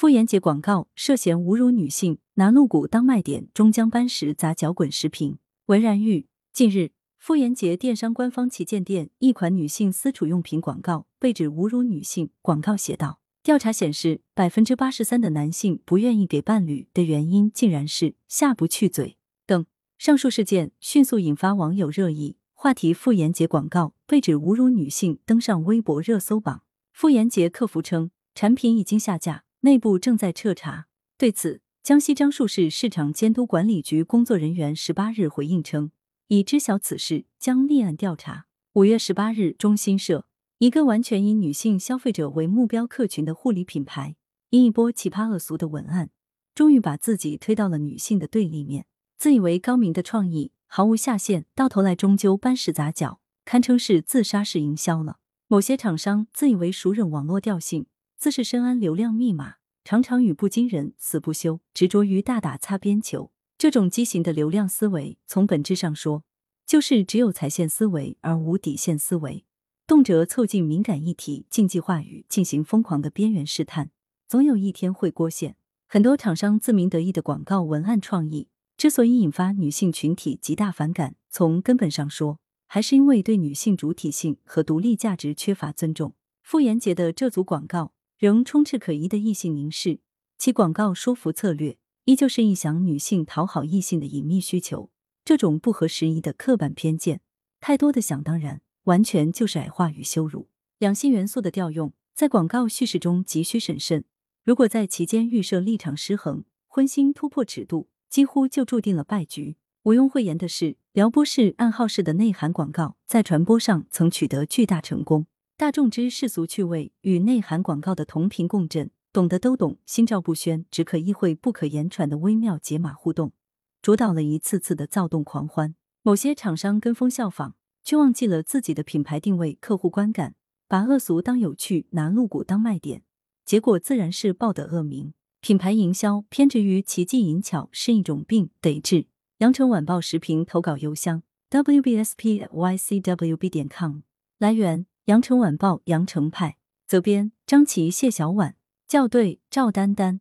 妇炎洁广告涉嫌侮辱女性，拿露骨当卖点，终将搬石砸脚滚。时评文然玉。近日，妇炎洁电商官方旗舰店一款女性私处用品广告被指侮辱女性。广告写道：调查显示，百分之八十三的男性不愿意给伴侣的原因，竟然是下不去嘴。等上述事件迅速引发网友热议，话题妇炎洁广告被指侮辱女性登上微博热搜榜。妇炎洁客服称，产品已经下架。内部正在彻查。对此，江西樟树市市场监督管理局工作人员十八日回应称，已知晓此事，将立案调查。五月十八日，中新社一个完全以女性消费者为目标客群的护理品牌，因一波奇葩恶俗的文案，终于把自己推到了女性的对立面。自以为高明的创意毫无下限，到头来终究搬石砸脚，堪称是自杀式营销了。某些厂商自以为熟忍网络调性。自是深谙流量密码，常常语不惊人死不休，执着于大打擦边球。这种畸形的流量思维，从本质上说，就是只有踩线思维而无底线思维，动辄凑近敏感议题、禁忌话语进行疯狂的边缘试探，总有一天会过线。很多厂商自鸣得意的广告文案创意，之所以引发女性群体极大反感，从根本上说，还是因为对女性主体性和独立价值缺乏尊重。傅炎洁的这组广告。仍充斥可疑的异性凝视，其广告说服策略依旧是臆想女性讨好异性的隐秘需求。这种不合时宜的刻板偏见，太多的想当然，完全就是矮化与羞辱。两性元素的调用在广告叙事中急需审慎，如果在其间预设立场失衡，荤腥突破尺度，几乎就注定了败局。毋庸讳言的是，撩拨式、暗号式的内涵广告在传播上曾取得巨大成功。大众之世俗趣味与内涵广告的同频共振，懂得都懂，心照不宣，只可意会不可言传的微妙解码互动，主导了一次次的躁动狂欢。某些厂商跟风效仿，却忘记了自己的品牌定位、客户观感，把恶俗当有趣，拿露骨当卖点，结果自然是报得恶名。品牌营销偏执于奇技淫巧是一种病，得治。羊城晚报时评投稿邮箱：wbspycwb 点 com。来源。羊城晚报羊城派责编张琪谢小婉校对赵丹丹。